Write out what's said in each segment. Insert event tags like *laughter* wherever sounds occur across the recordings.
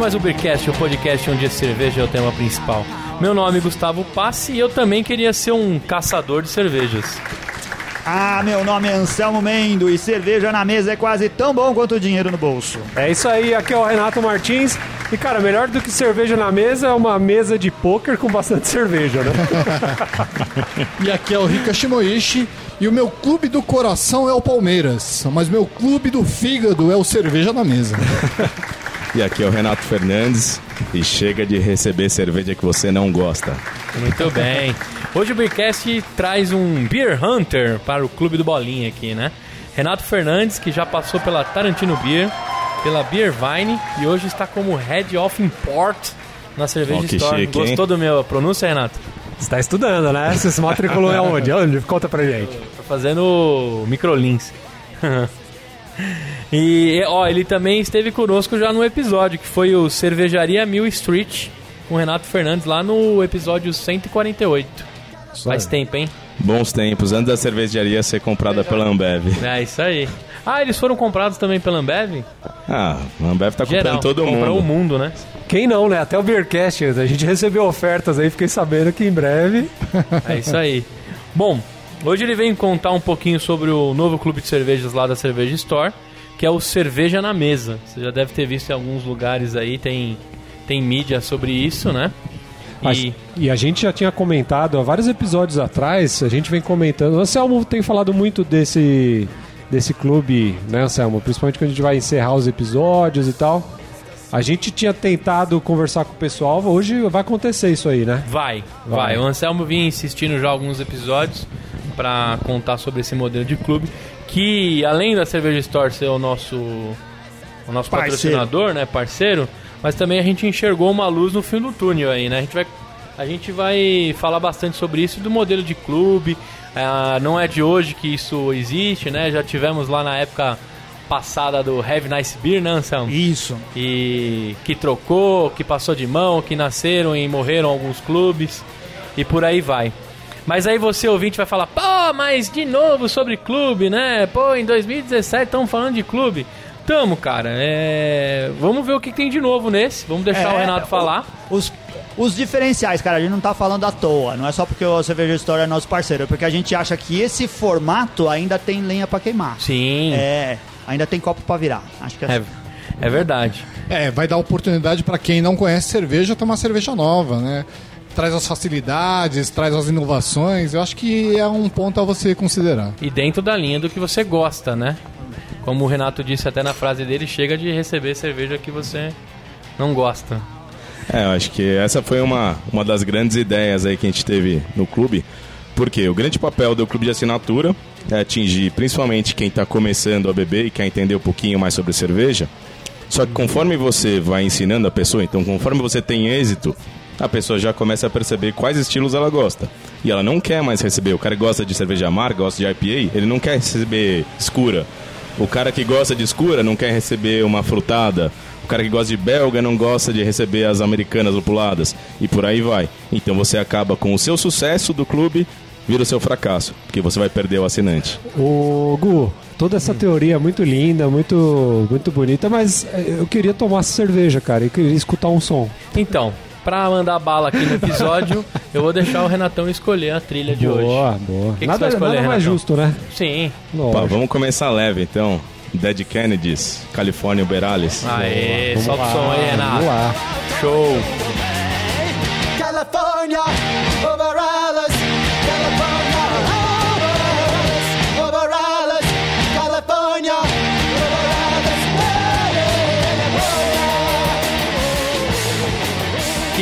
mais o Beercast, o podcast onde a cerveja é o tema principal. Meu nome é Gustavo Passi e eu também queria ser um caçador de cervejas. Ah, meu nome é Anselmo Mendo e cerveja na mesa é quase tão bom quanto o dinheiro no bolso. É isso aí, aqui é o Renato Martins. E cara, melhor do que cerveja na mesa é uma mesa de pôquer com bastante *laughs* cerveja, né? E aqui é o Rika Shimoishi. E o meu clube do coração é o Palmeiras. Mas meu clube do fígado é o Cerveja na Mesa. *laughs* E aqui é o Renato Fernandes e chega de receber cerveja que você não gosta. Muito bem. Hoje o Beercast traz um Beer Hunter para o Clube do Bolinha aqui, né? Renato Fernandes, que já passou pela Tarantino Beer, pela Beer Vine e hoje está como Head of Import na Cerveja Oh, Store. chique, hein? Gostou do meu pronúncia, Renato? Você tá estudando, né? Você se matriculou aonde? Onde? Conta pra gente. Tô fazendo microlinks. *laughs* *laughs* e, ó, ele também esteve conosco já no episódio, que foi o Cervejaria Mill Street, com o Renato Fernandes, lá no episódio 148. Faz tempo, hein? Bons tempos, antes da cervejaria ser comprada pela Ambev. É isso aí. Ah, eles foram comprados também pela Ambev? Ah, a Ambev tá Geral, comprando todo comprou o mundo. mundo, né? Quem não, né? Até o Beercast, a gente recebeu ofertas aí, fiquei sabendo que em breve. É isso aí. Bom, hoje ele vem contar um pouquinho sobre o novo clube de cervejas lá da Cerveja Store, que é o Cerveja na Mesa. Você já deve ter visto em alguns lugares aí, tem, tem mídia sobre isso, né? E E a gente já tinha comentado há vários episódios atrás, a gente vem comentando. O Anselmo tem falado muito desse, desse clube, né, Anselmo? Principalmente quando a gente vai encerrar os episódios e tal. A gente tinha tentado conversar com o pessoal, hoje vai acontecer isso aí, né? vai, vai, Vai. O Anselmo vinha insistindo já alguns episódios pra contar sobre esse modelo de clube, que além da Cerveja Store ser o nosso, o nosso Parceiro. patrocinador, né, parceiro, mas também a gente enxergou uma luz no fim do túnel aí, né? A gente vai, a gente vai falar bastante sobre isso, do modelo de clube. Ah, não é de hoje que isso existe, né? Já tivemos lá na época passada do Have Nice Beer, né, Anselmo? Isso. e que trocou, que passou de mão, que nasceram e morreram alguns clubes e por aí vai. Mas aí você ouvinte vai falar, pô, mas de novo sobre clube, né? Pô, em 2017 estamos falando de clube. Tamo, cara. É... Vamos ver o que tem de novo nesse. Vamos deixar o É, Renato falar. Os, os diferenciais, cara, a gente não tá falando à toa. Não é só porque o Cerveja Store é nosso parceiro, é porque a gente acha que esse formato ainda tem lenha pra queimar. Sim, É, ainda tem copo pra virar. Acho que é, é, é verdade. É, vai dar oportunidade para quem não conhece cerveja tomar cerveja nova, né? Traz as facilidades, traz as inovações. Eu acho que é um ponto a você considerar. E dentro da linha do que você gosta, né? Como o Renato disse até na frase dele, chega de receber cerveja que você não gosta. É, eu acho que essa foi uma, uma das grandes ideias aí que a gente teve no clube. Porque o grande papel do clube de assinatura é atingir principalmente quem está começando a beber e quer entender um pouquinho mais sobre cerveja. Só que conforme você vai ensinando a pessoa, então conforme você tem êxito, a pessoa já começa a perceber quais estilos ela gosta. E ela não quer mais receber. O cara que gosta de cerveja amarga, gosta de IPA, ele não quer receber escura. O cara que gosta de escura não quer receber uma frutada. O cara que gosta de belga não gosta de receber as americanas lupuladas. E por aí vai. Então você acaba com o seu sucesso do clube, vira o seu fracasso. Porque você vai perder o assinante. Ô, Gu, toda essa teoria é muito linda, muito, muito bonita, mas eh, eu queria tomar cerveja, cara. Eu queria escutar um som. Então, pra mandar bala aqui no episódio, *laughs* eu vou deixar o Renatão escolher a trilha de hoje. boa, boa. que você nada vai escolher, nada mais justo, né? Sim. Pá, vamos começar leve então. Dead Kennedys, California Uberales. Aê, Vamos solta o lá, som aí, Renato. Vamos lá. Show. California,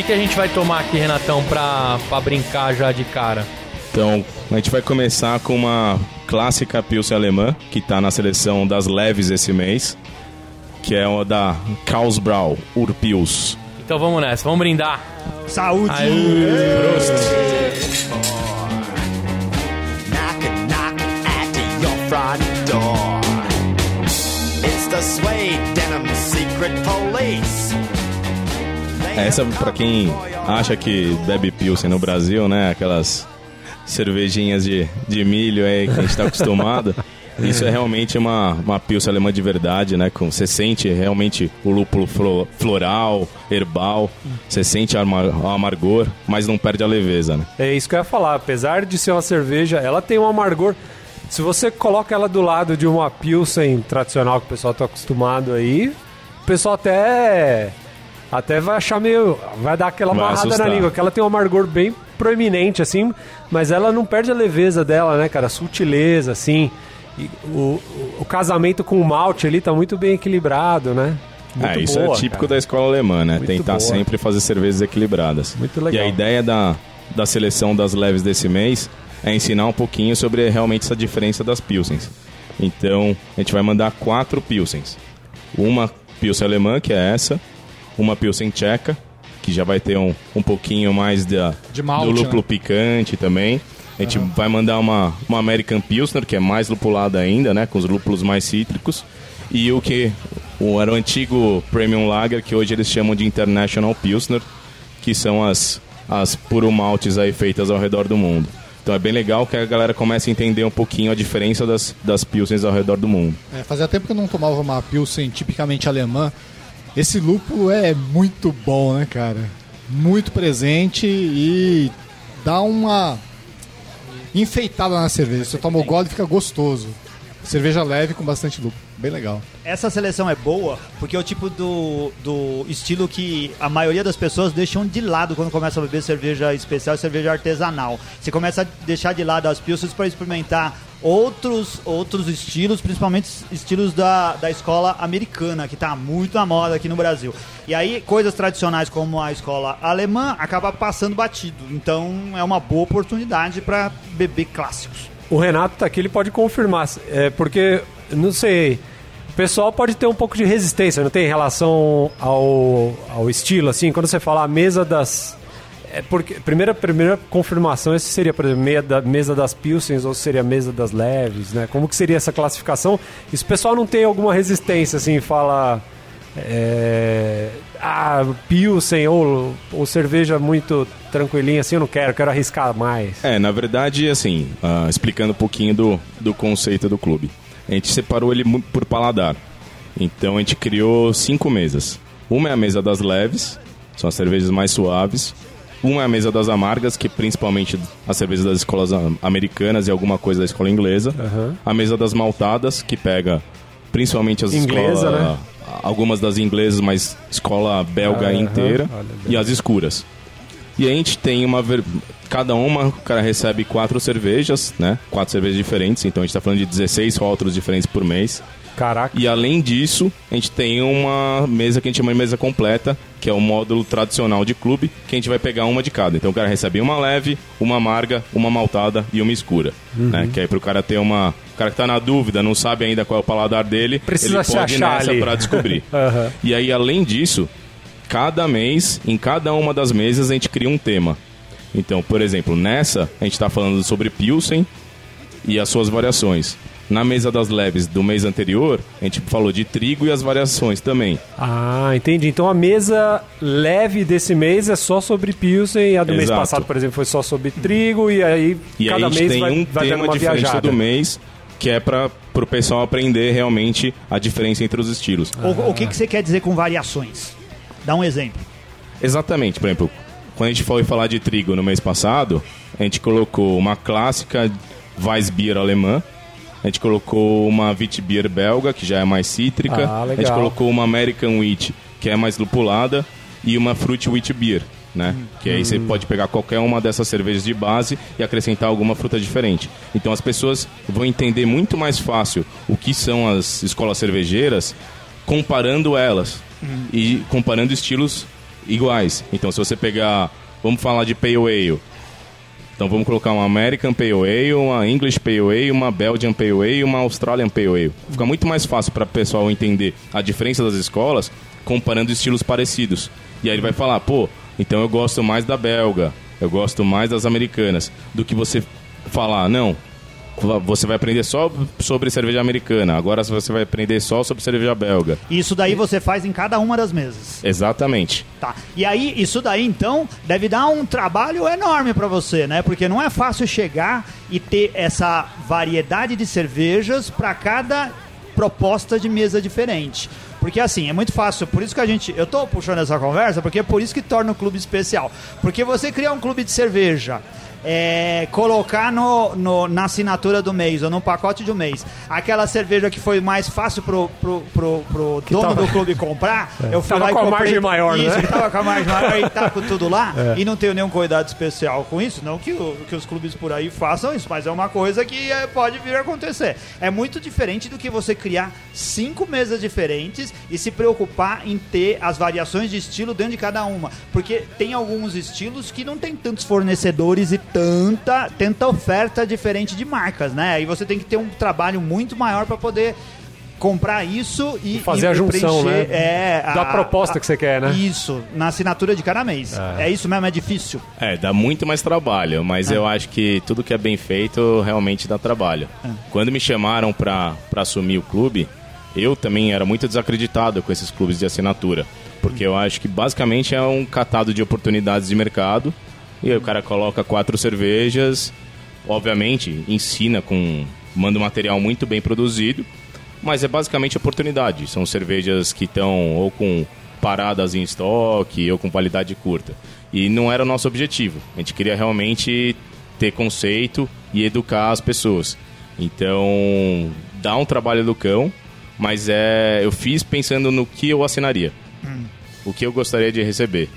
que, que a gente vai tomar aqui, Renatão, pra, pra brincar já de cara? Então, a gente vai começar com uma clássica Pilsen alemã, que está na seleção das leves esse mês, que é uma da Karlsbrau Urpils. Então vamos nessa, vamos brindar. Saúde! It's the suede denim secret police. Essa, pra quem acha que bebe Pilsen no Brasil, né? Aquelas cervejinhas de, de milho aí que a gente está acostumado. *laughs* Isso é realmente uma, uma pilsa alemã de verdade, né? Com, você sente realmente o lúpulo flo- floral, herbal, você sente o amargor, mas não perde a leveza, né? É isso que eu ia falar. Apesar de ser uma cerveja, ela tem um amargor. Se você coloca ela do lado de uma Pilsen tradicional que o pessoal tá acostumado aí, o pessoal até até vai achar meio. Vai dar aquela Vai amarrada na assustar. língua, que ela tem um amargor bem proeminente, assim, mas ela não perde a leveza dela, né, cara? A sutileza, assim. E o, o, o casamento com o malte ali tá muito bem equilibrado, né? Muito é, isso boa, é típico cara. da escola alemã, né? Muito Tentar boa. sempre fazer cervejas equilibradas. Muito legal. E a ideia da, da seleção das leves desse mês é ensinar um pouquinho sobre realmente essa diferença das pilsens. Então, a gente vai mandar quatro pilsens. Uma pilsen alemã, que é essa. Uma pilsen tcheca, que já vai ter um, um pouquinho mais da, De malte, do lúpulo né? picante também. A gente vai mandar uma, uma American Pilsner, que é mais lupulada ainda, né? Com os lúpulos mais cítricos. E o que o, era o antigo Premium Lager, que hoje eles chamam de International Pilsner, que são as, as puro maltes aí feitas ao redor do mundo. Então é bem legal que a galera comece a entender um pouquinho a diferença das, das Pilsens ao redor do mundo. É, fazia tempo que eu não tomava uma Pilsen tipicamente alemã. Esse lúpulo é muito bom, né, cara? Muito presente e dá uma enfeitada na cerveja. Você toma o gole e fica gostoso. Cerveja leve com bastante lúpulo. Bem legal. Essa seleção é boa porque é o tipo do, do estilo que a maioria das pessoas deixam de lado quando começa a beber cerveja especial cerveja artesanal. Você começa a deixar de lado as pilsas para experimentar outros, outros estilos, principalmente estilos da, da escola americana, que está muito na moda aqui no Brasil. E aí, coisas tradicionais como a escola alemã acaba passando batido. Então, é uma boa oportunidade para beber clássicos. O Renato tá aqui, ele pode confirmar. É, porque, não sei, o pessoal pode ter um pouco de resistência, não tem em relação ao, ao estilo, assim, quando você fala a mesa das. É porque, primeira, primeira confirmação, esse seria, por exemplo, da, mesa das Pilsens ou seria mesa das leves, né? Como que seria essa classificação? E se o pessoal não tem alguma resistência, assim, fala. É, ah, Pilsen ou, ou cerveja muito tranquilinha, assim, eu não quero, quero arriscar mais. É, na verdade, assim, ah, explicando um pouquinho do, do conceito do clube. A gente separou ele por paladar. Então a gente criou cinco mesas. Uma é a mesa das leves, são as cervejas mais suaves. Uma é a mesa das amargas, que principalmente as cervejas das escolas ah, americanas e alguma coisa da escola inglesa. A mesa das maltadas, que pega principalmente as Inglesa, escolas. né? Algumas das inglesas, mas escola belga Aham, inteira. olha, E as escuras. E a gente tem uma. ver- Cada uma, o cara recebe quatro cervejas, né? Quatro cervejas diferentes. Então a gente tá falando de 16 rótulos diferentes por mês. Caraca. E além disso, a gente tem uma mesa que a gente chama de mesa completa, que é o módulo tradicional de clube, que a gente vai pegar uma de cada. Então o cara recebe uma leve, uma amarga, uma maltada e uma escura. Né? Que aí pro cara ter uma. O cara que tá na dúvida, não sabe ainda qual é o paladar dele, Precisa ele pode ir achar nessa ali. pra descobrir. *laughs* Aham. E aí, além disso, cada mês, em cada uma das mesas, a gente cria um tema. Então, por exemplo, nessa, a gente está falando sobre Pilsen e as suas variações. Na mesa das leves do mês anterior, a gente falou de trigo e as variações também. Ah, entendi. Então a mesa leve desse mês é só sobre Pilsen e a do mês Exato. passado, por exemplo, foi só sobre trigo e aí E cada aí a gente mês tem vai, um vai tema uma diferente viajada. todo mês, que é para o pessoal aprender realmente a diferença entre os estilos. O, o que, que você quer dizer com variações? Dá um exemplo. Exatamente, por exemplo, quando a gente foi falar de trigo no mês passado, a gente colocou uma clássica Weissbier alemã, a gente colocou uma Witbier belga, que já é mais cítrica, Ah, a gente colocou uma American Wheat, que é mais lupulada, e uma Fruit Wheat Beer, né? Que aí você pode pegar qualquer uma dessas cervejas de base e acrescentar alguma fruta diferente. Então as pessoas vão entender muito mais fácil o que são as escolas cervejeiras comparando elas e comparando estilos iguais. Então, se você pegar, vamos falar de Pale Ale. Então, vamos colocar uma American Pale Ale, uma English Pale Ale, uma Belgian Pale Ale, uma Australian Pale Ale. Fica muito mais fácil para o pessoal entender a diferença das escolas comparando estilos parecidos. E aí ele vai falar, pô, então eu gosto mais da belga, eu gosto mais das americanas, do que você falar, não, você vai aprender só sobre cerveja americana, agora você vai aprender só sobre cerveja belga. Isso daí você faz em cada uma das mesas. Exatamente. Tá. E aí, isso daí, então, deve dar um trabalho enorme pra você, né? Porque não é fácil chegar e ter essa variedade de cervejas pra cada proposta de mesa diferente. Porque assim, é muito fácil, por isso que a gente. Eu tô puxando essa conversa, porque é por isso que torna o clube especial. Porque você criar um clube de cerveja. É, colocar no, no- na assinatura do mês ou no pacote do mês aquela cerveja que foi mais fácil pro, pro, pro, pro dono tava- do clube comprar, eu fui Tava lá e com a comprei margem maior, isso, né? que tava com a margem maior e tá com tudo lá e não tenho nenhum cuidado especial com isso. Não que, o- que os clubes por aí façam isso, mas é uma coisa que é, pode vir a acontecer. É muito diferente do que você criar cinco mesas diferentes e se preocupar em ter as variações de estilo dentro de cada uma. Porque tem alguns estilos que não tem tantos fornecedores e tanta, tanta oferta diferente de marcas, né? Aí você tem que ter um trabalho muito maior para poder comprar isso e Fazer e a junção, preencher, né? É, Da proposta que você quer, né? Isso, na assinatura de cada mês. É, isso mesmo, é difícil. É, dá muito mais trabalho, mas eu acho que tudo que é bem feito realmente dá trabalho. Quando me chamaram pra pra assumir o clube, eu também era muito desacreditado com esses clubes de assinatura. Porque eu acho que basicamente é um catado de oportunidades de mercado. E aí o cara coloca quatro cervejas, obviamente ensina com. manda um material muito bem produzido, mas é basicamente oportunidade. São cervejas que estão ou com paradas em estoque ou com validade curta. E não era o nosso objetivo. A gente queria realmente ter conceito e educar as pessoas. Então, dá um trabalho do cão, mas é eu fiz pensando no que eu assinaria. O que eu gostaria de receber.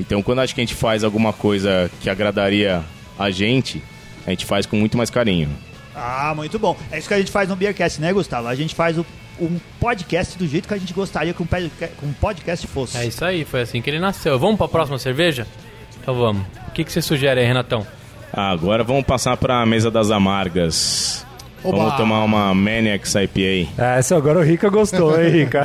Então, quando acho que a gente faz alguma coisa que agradaria a gente, a gente faz com muito mais carinho. Ah, muito bom. É isso que a gente faz no Beercast, né, Gustavo? A gente faz o- um podcast do jeito que a gente gostaria que um que um podcast fosse. É isso aí, foi assim que ele nasceu. Vamos pra próxima cerveja? Então vamos. O que, que você sugere aí, Renatão? Ah, agora vamos passar para a mesa das amargas. Oba! Vamos tomar uma Maniacs IPA. É, essa agora o Rica gostou, hein, Rica?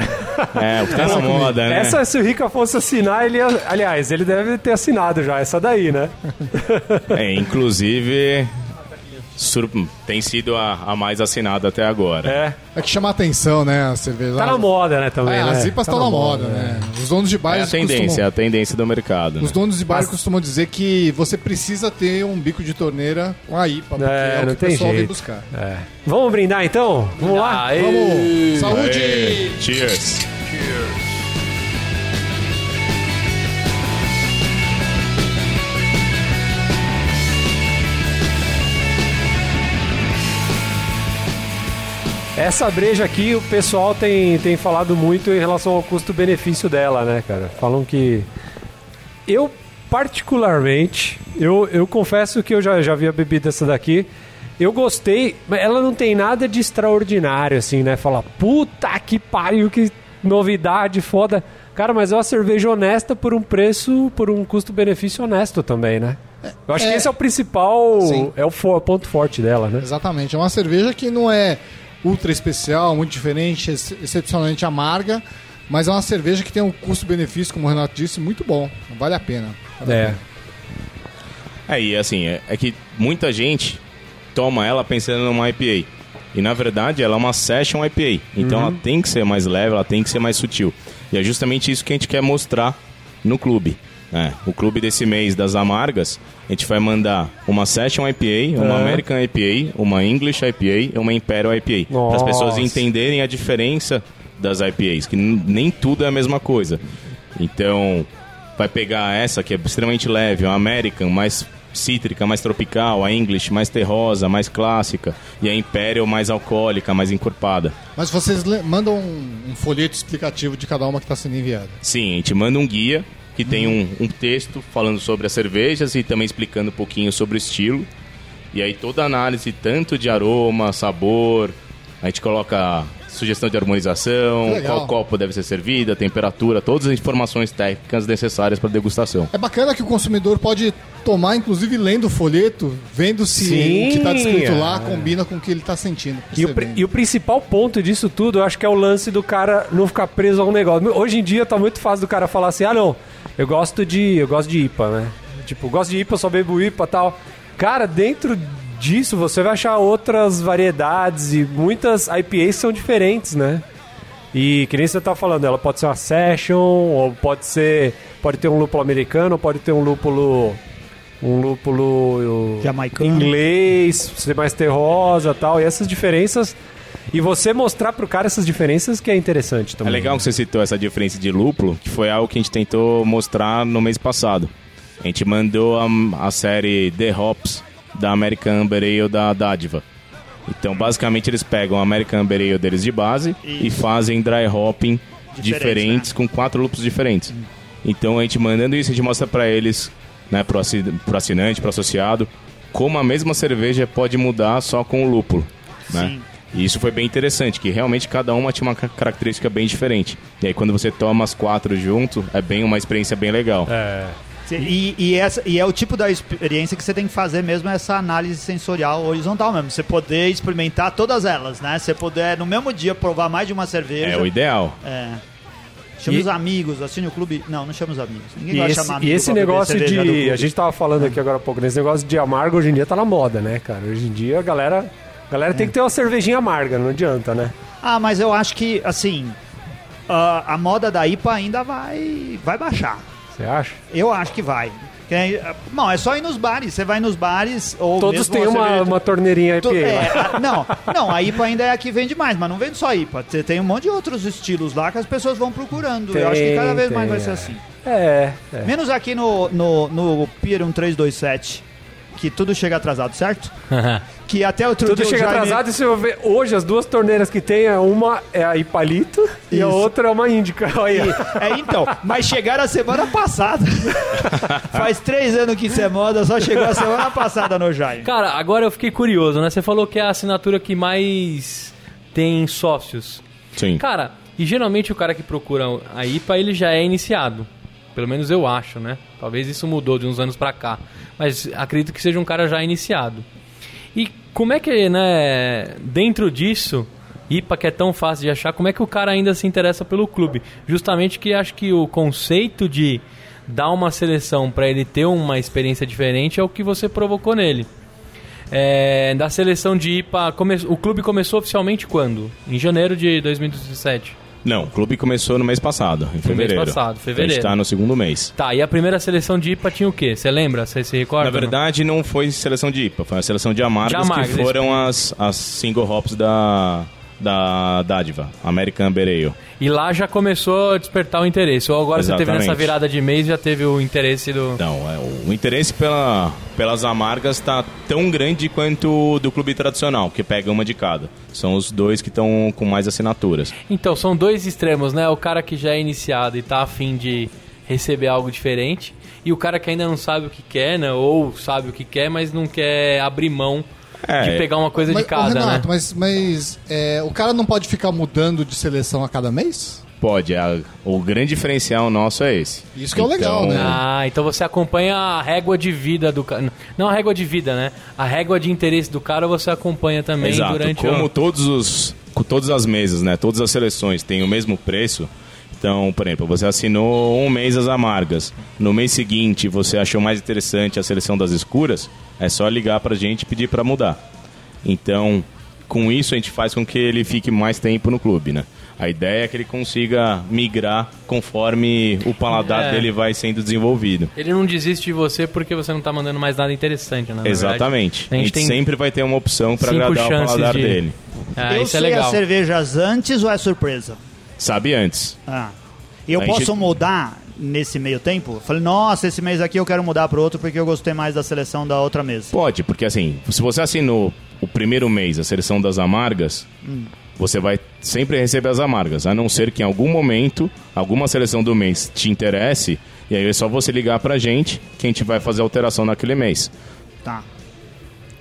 É, o que tá na moda, né? Essa, se o Rica fosse assinar, ele ia... Aliás, ele deve ter assinado já, essa daí, né? É, inclusive, tem sido a, a mais assinada até agora. É. É que chama atenção, né, a cerveja. Tá na moda, né, também, É, né? as IPAs Tá estão na moda, né? Os donos de É bares a tendência, é costumam... a tendência do mercado. Os né? donos de bares Mas- costumam dizer que você precisa ter um bico de torneira com a IPA, porque É, é, o não que tem o pessoal vem jeito. buscar. É. Vamos brindar então? Vamos lá? Aê! Vamos! Saúde! Aê, cheers! Essa breja aqui, o pessoal tem, tem falado muito em relação ao custo-benefício dela, né, cara? Falam que. Eu, particularmente, eu, eu confesso que eu já, já havia bebido essa daqui. Eu gostei, mas ela não tem nada de extraordinário, assim, né? Falar, puta que pariu, que novidade foda. Cara, mas é uma cerveja honesta por um preço, por um custo-benefício honesto também, né? Eu acho É. que esse é o principal, Sim. é o fo- ponto forte dela, né? Exatamente. É uma cerveja que não é ultra especial, muito diferente, ex- excepcionalmente amarga, mas é uma cerveja que tem um custo-benefício, como o Renato disse, muito bom. Vale a pena. Vale a É. pena. É, e assim, é, é que muita gente toma ela pensando numa IPA. E na verdade ela é uma session IPA. Então ela tem que ser mais leve, ela tem que ser mais sutil. E é justamente isso que a gente quer mostrar no clube. É, o clube desse mês das amargas, a gente vai mandar uma Session IPA, uma É. American IPA, uma English IPA e uma Imperial IPA. Para as pessoas entenderem a diferença das IPAs, que nem tudo é a mesma coisa. Então, vai pegar essa que é extremamente leve, a American, mais cítrica, mais tropical, a English mais terrosa, mais clássica, e a Imperial mais alcoólica, mais encorpada. Mas vocês mandam um, um folheto explicativo de cada uma que está sendo enviada. Sim, a gente manda um guia que tem um, um texto falando sobre as cervejas e também explicando um pouquinho sobre o estilo. E aí toda a análise, tanto de aroma, sabor, a gente coloca sugestão de harmonização, Legal. qual copo deve ser servida, temperatura, todas as informações técnicas necessárias para degustação. É bacana que o consumidor pode tomar, inclusive lendo o folheto, vendo se Sim, o que está descrito lá é. combina com o que ele está sentindo. E o, e o principal ponto disso tudo, eu acho que é o lance do cara não ficar preso a um negócio. Hoje em dia tá muito fácil do cara falar assim: "Ah, não, eu gosto de, eu gosto de IPA, né? Tipo, gosto de IPA, só bebo IPA, tal". Cara, dentro disso, você vai achar outras variedades e muitas IPAs são diferentes, né? E que nem você tá falando, ela pode ser uma session, ou pode ser. Pode ter um lúpulo americano, ou pode ter um lúpulo. Um lúpulo Jamaicano. inglês, ser mais terrosa e tal. E essas diferenças. E você mostrar pro cara essas diferenças que é interessante É também. legal que você citou essa diferença de lúpulo, que foi algo que a gente tentou mostrar no mês passado. A gente mandou a, a série The Hops da American Amber Ale da Dádiva. Então, basicamente, eles pegam a American Amber Ale deles de base e fazem dry hopping Diferente, diferentes com quatro lúpulos diferentes. Então, a gente mandando isso, a gente mostra pra eles, né, pro assinante, pro associado, como a mesma cerveja pode mudar só com o lúpulo. Né? Sim. E isso foi bem interessante, que realmente cada uma tinha uma ca- característica bem diferente. E aí quando você toma as quatro junto, é bem uma experiência bem legal. É. E, e, essa, e é o tipo da experiência que você tem que fazer mesmo essa análise sensorial horizontal mesmo. Você poder experimentar todas elas, né? Você poder no mesmo dia provar mais de uma cerveja. É o ideal. É. Chama E- os amigos, assine o clube. Não, não chama os amigos. Ninguém E vai esse, chamar e amigo esse negócio de. A gente tava falando aqui agora há pouco, nesse negócio de amargo hoje em dia tá na moda, né, cara? Hoje em dia a galera. A galera É. tem que ter uma cervejinha amarga, não adianta, né? Ah, mas eu acho que, assim, a, a moda da IPA ainda vai, vai baixar. Você acha? Eu acho que vai. É- Não, é só ir nos bares. Você vai nos bares ou Todos têm uma, cerveja- uma torneirinha IPA. é, né? não, não, a IPA ainda é a que vende mais, mas não vende só IPA. Você tem um monte de outros estilos lá que as pessoas vão procurando. Eu acho que cada vez Tem, mais vai tem, ser é. assim. É, é. Menos aqui no, no, no Pier 1327, que tudo chega atrasado, certo? *laughs* Que até outro Tudo dia o chega Jaime- atrasado e se eu ver hoje as duas torneiras que tem, é uma é a Ipalito e a outra é uma Índica. *laughs* Olha. É, então, mas chegaram a semana passada. *laughs* Faz três anos que isso é moda, só chegou a semana passada no Jaime. Cara, agora eu fiquei curioso, né? Você falou que é a assinatura que mais tem sócios. Sim. Cara, e geralmente o cara que procura a IPA, ele já é iniciado. Pelo menos eu acho, né? Talvez isso mudou de uns anos pra cá. Mas acredito que seja um cara já iniciado. E como é que, né, dentro disso, IPA que é tão fácil de achar, como é que o cara ainda se interessa pelo clube? Justamente que acho que o conceito de dar uma seleção pra ele ter uma experiência diferente é o que você provocou nele. É, da seleção de IPA, come- o clube começou oficialmente quando? Em janeiro de 2017. Não, o clube começou no mês passado, em fevereiro. passado, fevereiro. A gente tá no segundo mês. Tá, e a primeira seleção de IPA tinha o quê? Você lembra? Você se recorda? Na verdade, não foi seleção de IPA, foi a seleção de amargas, De amargas, que foram as, as single hops da, da Dádiva, American Ale. E lá já começou a despertar o interesse. Ou agora você teve Exatamente. nessa virada de mês já teve o interesse do. Então, é, o interesse pela, pelas amargas está tão grande quanto o do clube tradicional, que pega uma de cada. São os dois que estão com mais assinaturas. Então, são dois extremos, né? O cara que já é iniciado e tá afim de receber algo diferente. E o cara que ainda não sabe o que quer, né? Ou sabe o que quer, mas não quer abrir mão É, de pegar uma coisa Mas, de cada, Renato, né? mas, mas é, o cara não pode ficar mudando de seleção a cada mês? Pode, a- o grande diferencial nosso é esse. Isso que é o legal, né? Ah, então você acompanha a régua de vida do cara. Não a régua de vida, né? A régua de interesse do cara você acompanha também Exato. durante Como o... todos os, com todas as mesas, né? Todas as seleções têm o mesmo preço. Então, por exemplo, você assinou um mês as amargas. No mês seguinte, você achou mais interessante a seleção das escuras. É só ligar pra gente e pedir pra mudar. Então, com isso a gente faz com que ele fique mais tempo no clube, né? A ideia é que ele consiga migrar conforme o paladar É. dele vai sendo desenvolvido. Ele não desiste de você porque você não tá mandando mais nada interessante, né? na verdade. Exatamente. A A gente gente, tem sempre vai ter uma opção para agradar o paladar de- dele. Ah, eu isso é sei legal. as cervejas antes ou é surpresa? Sabe antes. Ah. E eu A posso gente- mudar nesse meio tempo? Falei, nossa, esse mês aqui eu quero mudar para outro porque eu gostei mais da seleção da outra mesa. Pode, porque assim, se você assinou o primeiro mês a seleção das amargas, você vai sempre receber as amargas, a não ser que em algum momento, alguma seleção do mês te interesse, e aí é só você ligar pra gente que a gente vai fazer alteração naquele mês. Tá.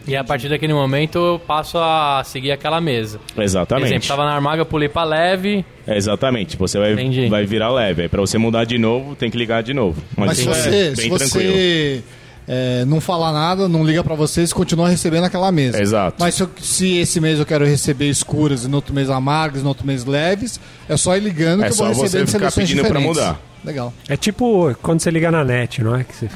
E a partir daquele momento eu passo a seguir aquela mesa. Por Exatamente. exemplo, tava na armaga, pulei pra leve. É, exatamente. Você vai, Entendi. vai virar leve. Aí pra você mudar de novo, tem que ligar de novo. Mas, Mas se isso você, é se você é, não falar nada, não liga pra vocês, continua recebendo aquela mesa. Exato. Mas se, eu- se esse mês eu quero receber escuras e no outro mês amargas, no outro mês leves, é só ir ligando É que eu vou só você receber de ficar pedindo pra diferentes. mudar. Legal. É tipo quando você liga na net, não é? Que você,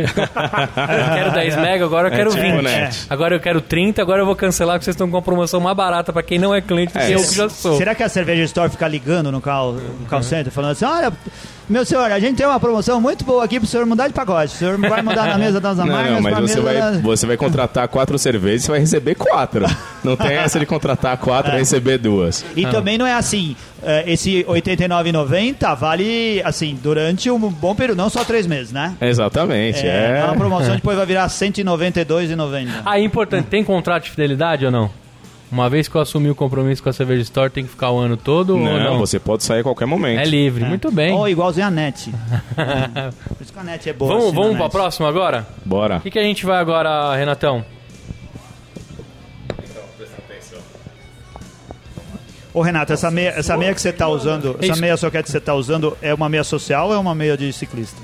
eu quero 10 mega, agora eu É quero tipo 20. net. Agora eu quero 30, agora eu vou cancelar porque vocês estão com uma promoção mais barata pra quem não é cliente do É, que eu já sou. Será que a cerveja store fica ligando no call, no call center, falando assim, olha, meu senhor, a gente tem uma promoção muito boa aqui pro senhor mudar de pacote. O senhor vai mudar na mesa das *laughs* Não, amargas não, mas pra você mesa vai, você vai contratar quatro cervejas e vai receber quatro. Não tem essa de contratar quatro e receber duas. E também não é assim, é, esse R$ 89,90 vale, assim, durante um bom período, não só três meses, né? Exatamente. É, É, uma promoção *laughs* depois vai virar R$ 192,90. Ah, é importante, tem contrato de fidelidade ou não? Uma vez que eu assumi o compromisso com a Cerveja Store, tem que ficar o ano todo ou Não, não? você pode sair a qualquer momento. É livre, muito bem. Ou igualzinho a NET. *laughs* Por isso que a NET é boa. Vamos, assim, vamos na pra NET. próxima agora? Bora. O que, que a gente vai agora, Renatão? Ô Renato, essa meia, essa meia que você tá usando, essa Isso. meia soquete que você tá usando é uma meia social ou é uma meia de ciclista?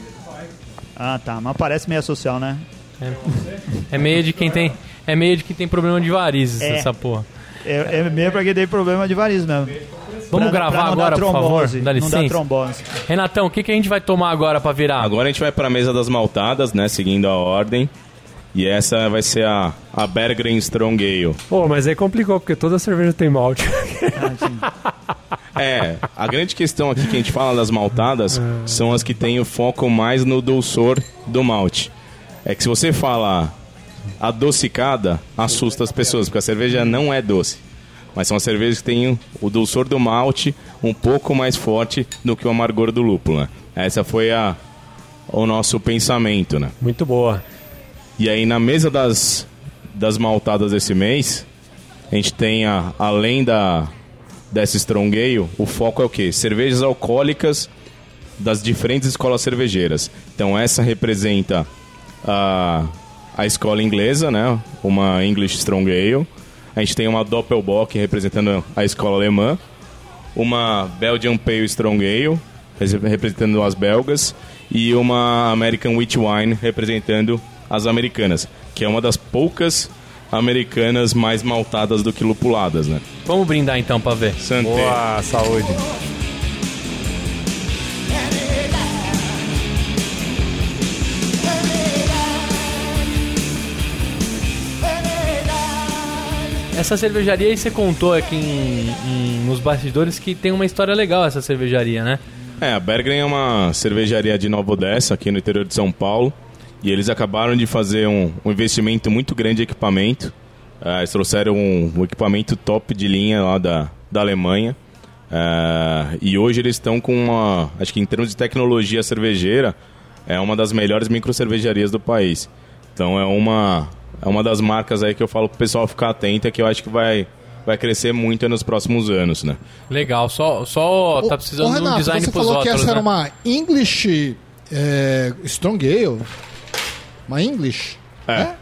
Ah, tá, mas parece meia social, né? É meio de quem tem, é meio de quem tem problema de varizes, É. essa porra. É, é meia pra quem tem problema de variz mesmo. Vamos Pra- gravar pra não dar agora, por favor? trombose, Dá Não dá licença. trombose. Renatão, o que, que a gente vai tomar agora pra virar? Agora a gente vai pra mesa das maltadas, né? Seguindo a ordem. E essa vai ser a, a Bergren Strong Ale. Pô, mas aí complicou, porque toda cerveja tem malte. *laughs* É, a grande questão aqui que a gente fala das maltadas são as que têm o foco mais no dulçor do malte. É que se você fala adocicada, assusta as pessoas, porque a cerveja não é doce. Mas são as cervejas que têm o dulçor do malte um pouco mais forte do que o amargor do lúpulo, né? Essa foi a, o nosso pensamento, né? Muito boa. E aí na mesa das, das maltadas desse mês, a gente tem, a, além da, dessa Strong Ale, o foco é o quê? Cervejas alcoólicas das diferentes escolas cervejeiras. Então essa representa a, a escola inglesa, né? Uma English Strong Ale. A gente tem uma Doppelbock representando a escola alemã. Uma Belgian Pale Strong Ale, res- representando as belgas. E uma American Wheat Wine, representando as americanas. Que é uma das poucas americanas mais maltadas do que lupuladas, né? Vamos brindar então pra ver. Santé. Boa, saúde. Essa cervejaria aí você contou aqui em- em- nos bastidores que tem uma história legal essa cervejaria, né? É, a Bergren é uma cervejaria de Nova Odessa, aqui no interior de São Paulo. E eles acabaram de fazer um, um investimento muito grande em equipamento. Ah, eles trouxeram um, um equipamento top de linha lá da, da Alemanha. Ah, e hoje eles estão com uma. Acho que em termos de tecnologia cervejeira, é uma das melhores micro cervejarias do país. Então é uma, é uma das marcas aí que eu falo pro pessoal ficar atento, que eu acho que vai, vai crescer muito nos próximos anos, né? Legal, só, só tá Ô, precisando ô, de um Renato, design você falou que essa né? era uma English é, Strong Ale. Uma English? É. Ah,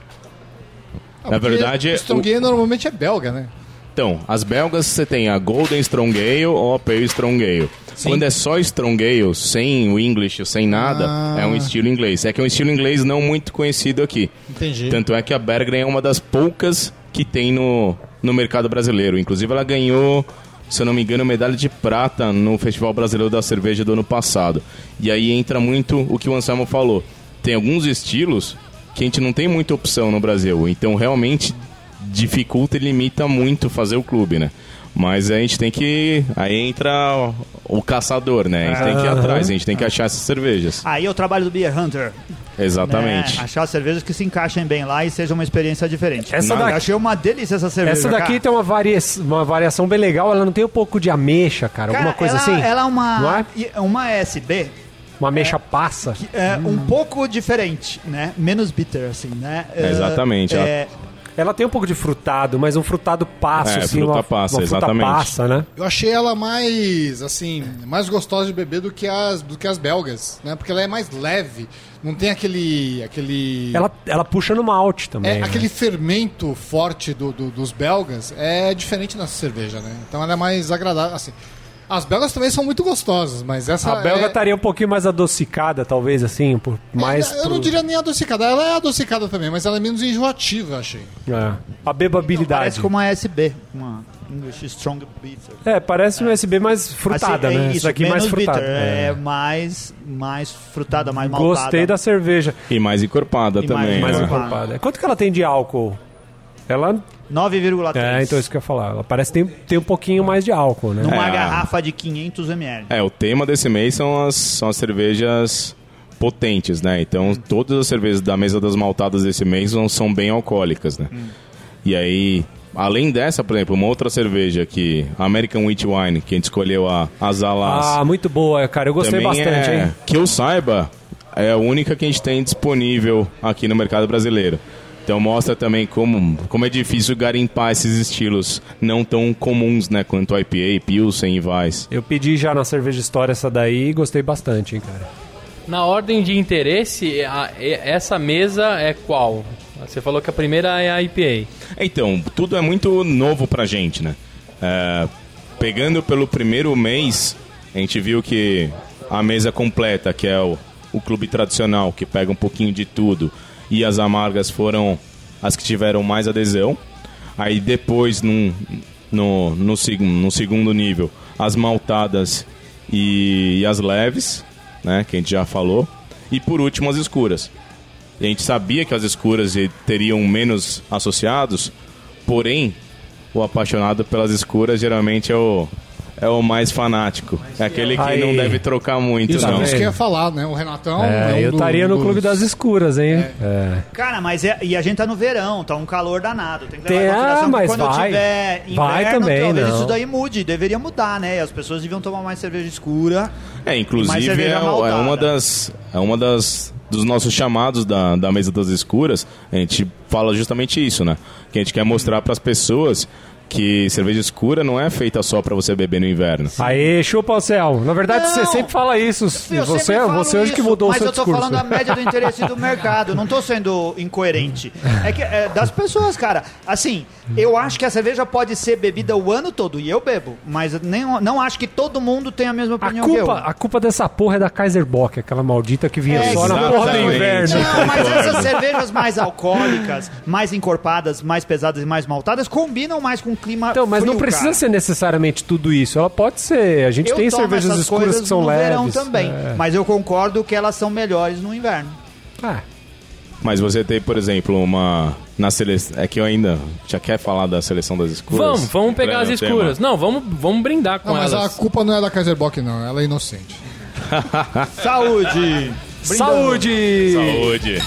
Na porque verdade, Strong Ale normalmente é belga, né? Então, as belgas você tem a Golden Strong Ale ou a Pale Strong Ale. Quando é só Strong Ale, sem o English, sem nada, Ah. é um estilo inglês. É que é um estilo inglês não muito conhecido aqui. Entendi. Tanto é que a Bergren é uma das poucas que tem no, no mercado brasileiro. Inclusive, ela ganhou, se eu não me engano, medalha de prata no Festival Brasileiro da Cerveja do ano passado. E aí entra muito o que o Anselmo falou. Tem alguns estilos que a gente não tem muita opção no Brasil. Então, realmente, dificulta e limita muito fazer o clube, né? Mas a gente tem que. Aí entra o, o caçador, né? A gente tem que ir atrás, a gente tem que achar essas cervejas. Aí é o trabalho do Beer Hunter. Exatamente. né? Achar cervejas que se encaixem bem lá e seja uma experiência diferente. Essa Eu daqui- achei uma delícia essa cerveja. Essa daqui cara. tem uma, varia uma variação bem legal, ela não tem um pouco de ameixa, cara, Cara, alguma coisa ela, assim? Ela é uma, é? uma SB Uma ameixa passa. que é um pouco diferente, né? Menos bitter, assim, né? É, exatamente, É, Ela tem um pouco de frutado, mas um frutado passa, É, assim, fruta uma, passa, uma fruta exatamente. passa, né? Eu achei ela mais, assim, mais gostosa de beber do que as, do que as belgas, né? Porque ela é mais leve, não tem aquele, aquele, Ela, ela puxa no malte também. é, né? aquele fermento forte do, do- dos belgas é diferente nessa cerveja, né? Então ela é mais agradável, assim. As belgas também são muito gostosas, mas essa A belga é... estaria um pouquinho mais adocicada, talvez, assim, por mais. eu pro- não diria nem adocicada, ela é adocicada também, mas ela é menos enjoativa, achei. É. A bebabilidade. Parece como uma SB, uma English Strong Bitter. É, parece um USB mais frutada, Assim, é né? Isso, Isso aqui menos mais frutada. bitter, é. É. mais, mais frutada, mais maltada. Gostei da cerveja. E mais encorpada E também. mais Mais né? encorpada. encorpada. Quanto que ela tem de álcool? Ela. 9,3. É, então isso que eu ia falar. Ela parece que tem, tem um pouquinho mais de álcool, né? Numa É. garrafa de 500 ml. É, o tema desse mês são as, são as cervejas potentes, né? Então, todas as cervejas da mesa das maltadas desse mês são, são bem alcoólicas, né? E aí, além dessa, por exemplo, uma outra cerveja que American Wheat Wine, que a gente escolheu a Azalas. Ah, muito boa, cara. Eu gostei também bastante, é, hein? Que eu saiba, é a única que a gente tem disponível aqui no mercado brasileiro. Então mostra também como, como é difícil garimpar esses estilos não tão comuns, né? Quanto IPA, Pilsen e Weiss. Eu pedi já na cerveja história essa daí e gostei bastante, hein, cara. Na ordem de interesse, a- essa mesa é qual? Você falou que a primeira é a IPA. Então, tudo é muito novo pra gente, né? É, pegando pelo primeiro mês, a gente viu que a mesa completa, que é o, o clube tradicional, que pega um pouquinho de tudo, e as amargas foram as que tiveram mais adesão. Aí depois, num, no, no, no segundo nível, as maltadas e, e as leves, né? Que a gente já falou. E por último, as escuras. A gente sabia que as escuras teriam menos associados, porém, o apaixonado pelas escuras geralmente é o, é o mais fanático. É aquele que Aí. não deve trocar muito, Isso, não. isso que eu ia falar, né? O Renatão É, um eu estaria no clube das escuras, hein? É. Cara, mas é, e a gente tá no verão, tá um calor danado. Tem que Tem- levar em consideração ah, mas quando vai. tiver inverno, Vai também, talvez não. isso daí mude. Deveria mudar, né? As pessoas deviam tomar mais cerveja escura. É, inclusive é, é uma das é uma das dos nossos chamados da, da mesa das escuras. A gente fala justamente isso, né? Que a gente quer mostrar para as pessoas que cerveja escura não é feita só para você beber no inverno. Aê, chupa o céu. Na verdade, Não. você sempre fala isso. Eu Você, falo você hoje que mudou o mas seu eu tô discurso. falando a média do interesse do *laughs* mercado. Não tô sendo incoerente. É que é, das pessoas, cara. Assim, eu acho que a cerveja pode ser bebida o ano todo e eu bebo, mas nem, não acho que todo mundo tem a mesma A opinião que eu. culpa, a culpa dessa porra é da Kaiser Bock, aquela maldita que vinha É, só na porra do exatamente. inverno. Não, mas essas cervejas mais alcoólicas, mais encorpadas, mais pesadas e mais maltadas combinam mais com o clima Então, mas não frio, precisa cara. ser necessariamente tudo isso. Ela pode ser. A gente Eu tem cervejas essas escuras coisas que são no leves. verão também, É. mas eu concordo que elas são melhores no inverno. Ah, Mas você tem, por exemplo, uma na seleção, é que eu ainda já quer falar da seleção das escuras. Vamos, vamos pegar as o tema. escuras. Não, vamos, vamos brindar com Não, mas a elas. culpa não é da Kaiser Bock, não. Ela é inocente. Saúde! *laughs* Brindando. Saúde! Saúde.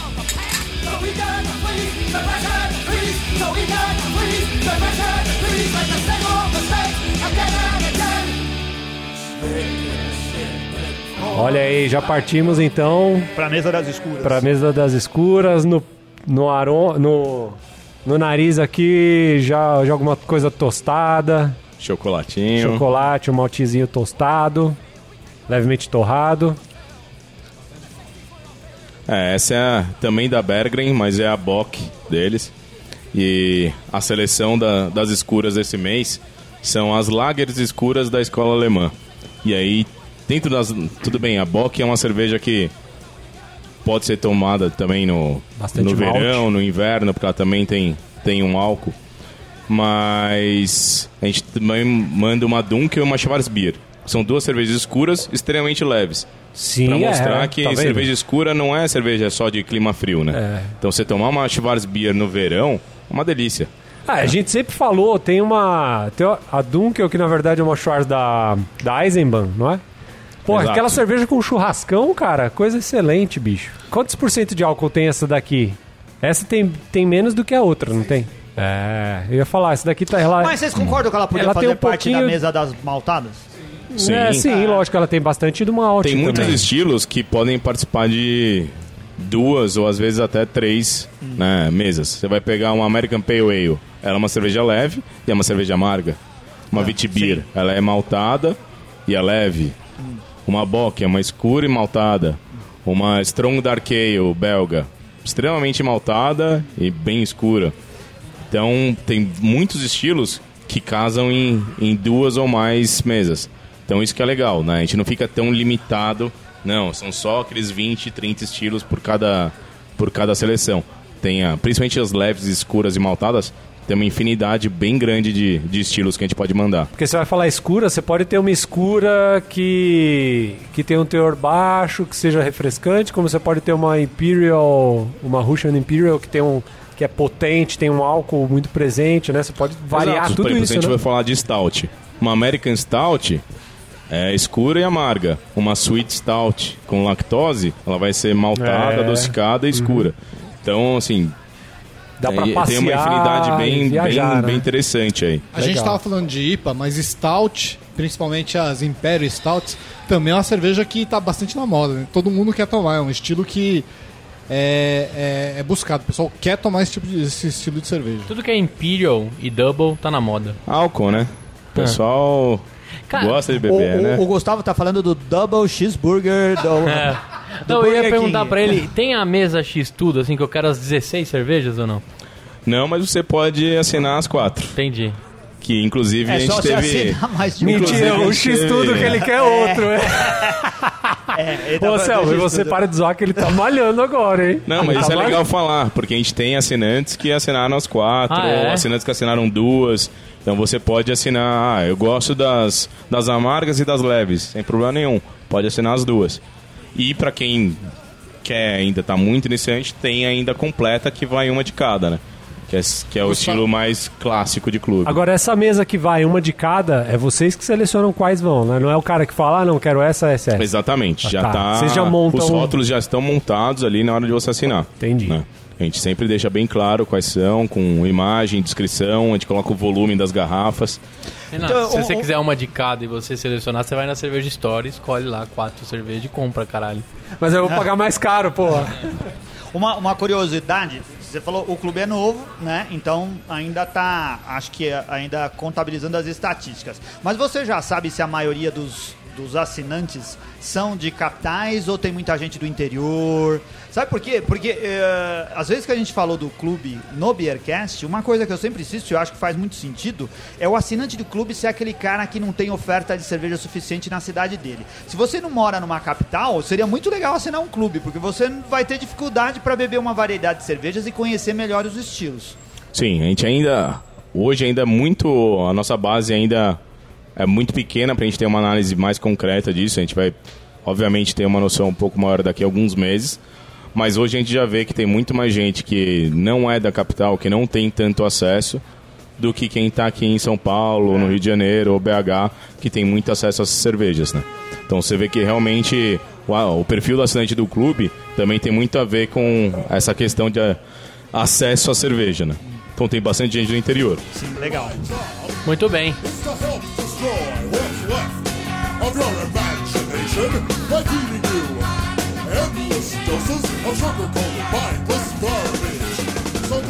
Olha aí, já partimos então Pra mesa das escuras. para a mesa das escuras, no, no, arom, no, no nariz aqui já, já alguma coisa tostada, Chocolatinho. chocolate, um maltezinho tostado, levemente torrado. É, essa é a- também da Bergren, mas é a Bock deles. E a seleção da- das escuras desse mês são as lagers escuras da escola alemã. E aí, dentro das. Tudo bem, a Bock é uma cerveja que pode ser tomada também no, Bastante no malte. verão, no inverno, porque ela também tem, tem um álcool. Mas a gente também manda uma Dunkel e uma Schwarzbier. São duas cervejas escuras extremamente leves. Sim, Pra mostrar é, que tá vendo? cerveja escura não é cerveja só de clima frio, né? É. Então você tomar uma Schwarzbier no verão, é uma delícia. Ah, a gente sempre falou, tem uma. Tem a Dunkel, que na verdade é uma Schwarz da, da Eisenbahn, não é? Porra, Exato. aquela cerveja com churrascão, cara, coisa excelente, bicho. Quantos por cento de álcool tem essa daqui? Essa tem, tem menos do que a outra, não tem? É, eu ia falar, essa daqui tá. Ela, Mas vocês concordam que ela podia Ela tem fazer um parte da pouquinho- mesa das maltadas? Sim. É, sim, lógico, ela tem bastante do malte Tem muitos também. estilos que podem participar de duas ou às vezes até três né, mesas. Você vai pegar uma American Pale Ale, ela é uma cerveja leve e é uma cerveja amarga. Uma Vitibir, ela é maltada e é leve. Uma Bock uma escura e maltada. Uma Strong Dark Ale belga, extremamente maltada e bem escura. Então tem muitos estilos que casam em, em duas ou mais mesas. Então isso que é legal, né? A gente não fica tão limitado. Não, são só aqueles 20, 30 estilos por cada, por cada seleção. Tem principalmente as leves, escuras e maltadas, tem uma infinidade bem grande de, de estilos que a gente pode mandar. Porque você vai falar escura, você pode ter uma escura que, que tem um teor baixo, que seja refrescante, como você pode ter uma Imperial, uma Russian Imperial que tem um que é potente, tem um álcool muito presente, né? Você pode variar Exato. tudo Por exemplo, isso, se a gente né? vai falar de stout. Uma American Stout é escura e amarga. Uma Sweet Stout com lactose, ela vai ser maltada, É. adocicada e escura. Então, assim, Dá pra tem, passear, tem uma infinidade bem, viajar, bem, né? bem interessante aí. A gente Legal. tava falando de IPA, mas Stout, principalmente as Imperial Stouts, também é uma cerveja que tá bastante na moda. Né? Todo mundo quer tomar, é um estilo que é, é- é buscado. O pessoal quer tomar esse, tipo de, esse estilo de cerveja. Tudo que é Imperial e Double tá na moda. Álcool, né? O pessoal Cara, gosta de O, beber, o- né? o Gustavo tá falando do Double Cheeseburger do. *laughs* É. Não, eu ia perguntar pra ele, tem a mesa X tudo, assim, que eu quero as 16 cervejas ou não? Não, mas você pode assinar as quatro. Entendi. Que inclusive a É gente teve. assinar mais de um. Mentira, o X tudo que ele quer é outro, é. É, ele tá Ô, e você para de zoar que ele tá malhando agora, hein? Não, mas Ele isso tá é malhando. legal falar, porque a gente tem assinantes que assinaram as quatro, Ah, é? ou assinantes que assinaram duas. Então você pode assinar, ah, eu gosto das, das amargas e das leves, sem problema nenhum. Pode assinar as duas. E pra quem quer ainda tá muito iniciante, tem ainda a completa que vai uma de cada, né? Que é, que é o estilo mais clássico de clube. Agora, essa mesa que vai, uma de cada, é vocês que selecionam quais vão, né? Não é o cara que fala, ah, não, quero essa, essa, essa. Exatamente, Ah, já tá. tá. Vocês já montam- Os rótulos já estão montados ali na hora de você assinar. Entendi. né? A gente sempre deixa bem claro quais são, com imagem, descrição, a gente coloca o volume das garrafas. Renato, Então, se o- você o- quiser uma de cada e você selecionar, você vai na Cerveja Store, escolhe lá quatro cervejas e compra, caralho. Mas eu vou pagar mais caro, porra. *laughs* Uma, uma curiosidade, você falou o clube é novo, né? Então ainda tá, acho que ainda contabilizando as estatísticas. Mas você já sabe se a maioria dos, dos assinantes são de capitais ou tem muita gente do interior? Sabe por quê? Porque eh, às vezes que a gente falou do clube no Beercast, uma coisa que eu sempre insisto e eu acho que faz muito sentido é o assinante do clube ser aquele cara que não tem oferta de cerveja suficiente na cidade dele. Se você não mora numa capital, seria muito legal assinar um clube, porque você vai ter dificuldade para beber uma variedade de cervejas e conhecer melhor os estilos. Sim, a gente ainda. Hoje ainda é muito. A nossa base ainda é muito pequena pra gente ter uma análise mais concreta disso. A gente vai, obviamente, ter uma noção um pouco maior daqui a alguns meses. Mas hoje a gente já vê que tem muito mais gente que não é da capital, que não tem tanto acesso, do que quem está aqui em São Paulo, no Rio de Janeiro ou BH, que tem muito acesso essas cervejas, né? Então você vê que realmente o, o perfil do assinante do clube também tem muito a ver com essa questão de eh, acesso à cerveja, né? Então tem bastante gente do interior. Sim, legal. Muito bem.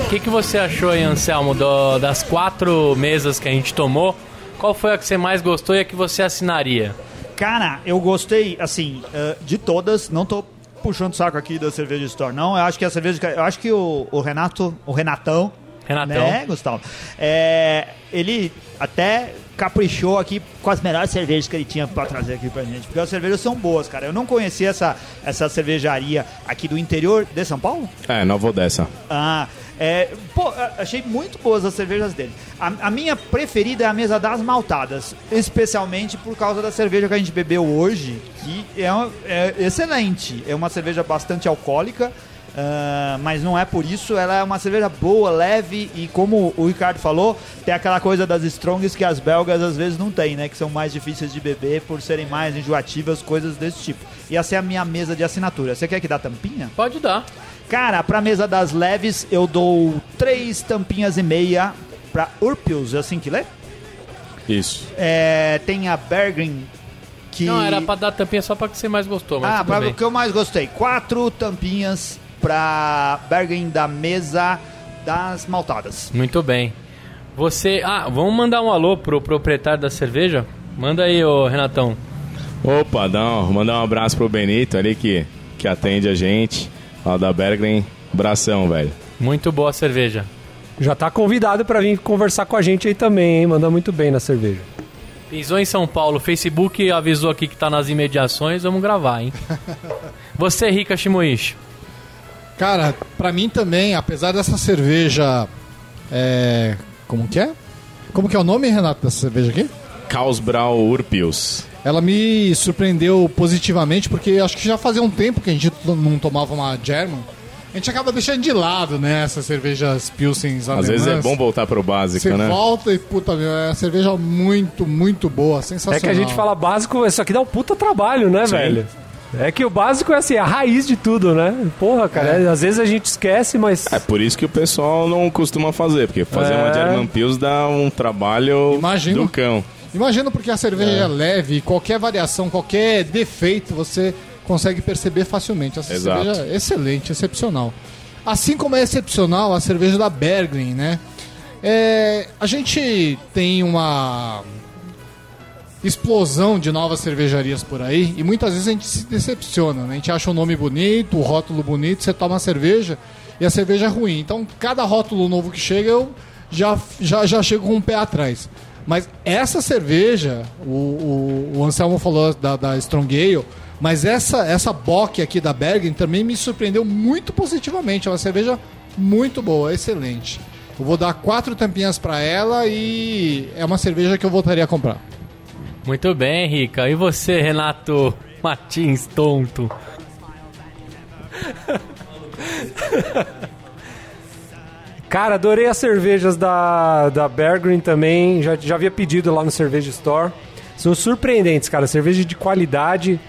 O que, que você achou aí, Anselmo, do- das quatro mesas que a gente tomou? Qual foi a que você mais gostou e a que você assinaria? Cara, eu gostei, assim, eh, de todas. Não tô puxando saco aqui da cerveja store, não. Eu acho que a cerveja. Eu acho que o, o Renato, o Renatão. Renatão. Né, Gustavo? É, ele até caprichou aqui com as melhores cervejas que ele tinha pra trazer aqui pra gente. Porque as cervejas são boas, cara. Eu não conhecia essa, essa cervejaria aqui do interior de São Paulo. É, Nova Odessa. Ah, é, pô, achei muito boas as cervejas dele. A, a minha preferida é a mesa das maltadas, especialmente por causa da cerveja que a gente bebeu hoje, que é, é excelente. É uma cerveja bastante alcoólica, ah, mas não é por isso. Ela é uma cerveja boa, leve e, como o Ricardo falou, tem aquela coisa das strongs que as belgas às vezes não têm, né? Que são mais difíceis de beber por serem mais enjoativas, coisas desse tipo. E essa é a minha mesa de assinatura. Você quer que dá tampinha? Pode dar. Cara, pra mesa das leves, eu dou três tampinhas e meia pra Urpius, é assim que lê? Isso. É, tem a Bergrin, que... Não, era pra dar tampinha só pra que você mais gostou, mas Ah, pra o que eu mais gostei. Quatro tampinhas pra Bergrin da mesa das maltadas. Muito bem. Você... Ah, vamos mandar um alô pro proprietário da cerveja? Manda aí, ô Renatão. Opa, dá um, mandar um abraço pro Benito ali que, que atende a gente. Lá da Berglen. Abração, velho. Muito boa a cerveja. Já tá convidado pra vir conversar com a gente aí também, hein? Manda muito bem na cerveja. Pisou em São Paulo, Facebook avisou aqui que tá nas imediações, vamos gravar, hein? *laughs* Você, Rika Shimoishi. Cara, pra mim também, apesar dessa cerveja. É. Como que é? Como que é o nome, Renato, dessa cerveja aqui? Causbrau Urpius. Ela me surpreendeu positivamente, porque acho que já fazia um tempo que a gente não tomava uma German. A gente acaba deixando de lado, né, essas cervejas Pilsens Às vezes é bom voltar pro básico, Você né? volta e, puta, meu, é uma cerveja muito, muito boa, sensacional. É que a gente fala básico, isso aqui dá um puta trabalho, né, Sim. velho? É que o básico é assim, a raiz de tudo, né? Porra, cara, É. às vezes a gente esquece, mas. É por isso que o pessoal não costuma fazer, porque fazer É. uma German Pils dá um trabalho Imagino. do cão. Imagina porque a cerveja é. leve e qualquer variação, qualquer defeito você consegue perceber facilmente. Essa Exato. cerveja é excelente, excepcional. Assim como é excepcional a cerveja da Bergling, né? É, a gente tem uma explosão de novas cervejarias por aí e muitas vezes a gente se decepciona. Né? A gente acha o nome bonito, o rótulo bonito, você toma a cerveja e a cerveja é ruim. Então, cada rótulo novo que chega, eu já, já, já chego com um pé atrás. Mas essa cerveja, o, o, o Anselmo falou da, da Strong Ale, mas essa, essa Bock aqui da Bergen também me surpreendeu muito positivamente. É uma cerveja muito boa, excelente. Eu vou dar quatro tampinhas pra ela e é uma cerveja que eu voltaria a comprar. Muito bem, Rica. E você, Renato Martins Tonto? *laughs* Cara, adorei as cervejas da, da Bear Green também. Já, já havia pedido lá no Cerveja Store. São surpreendentes, cara. Cerveja de qualidade.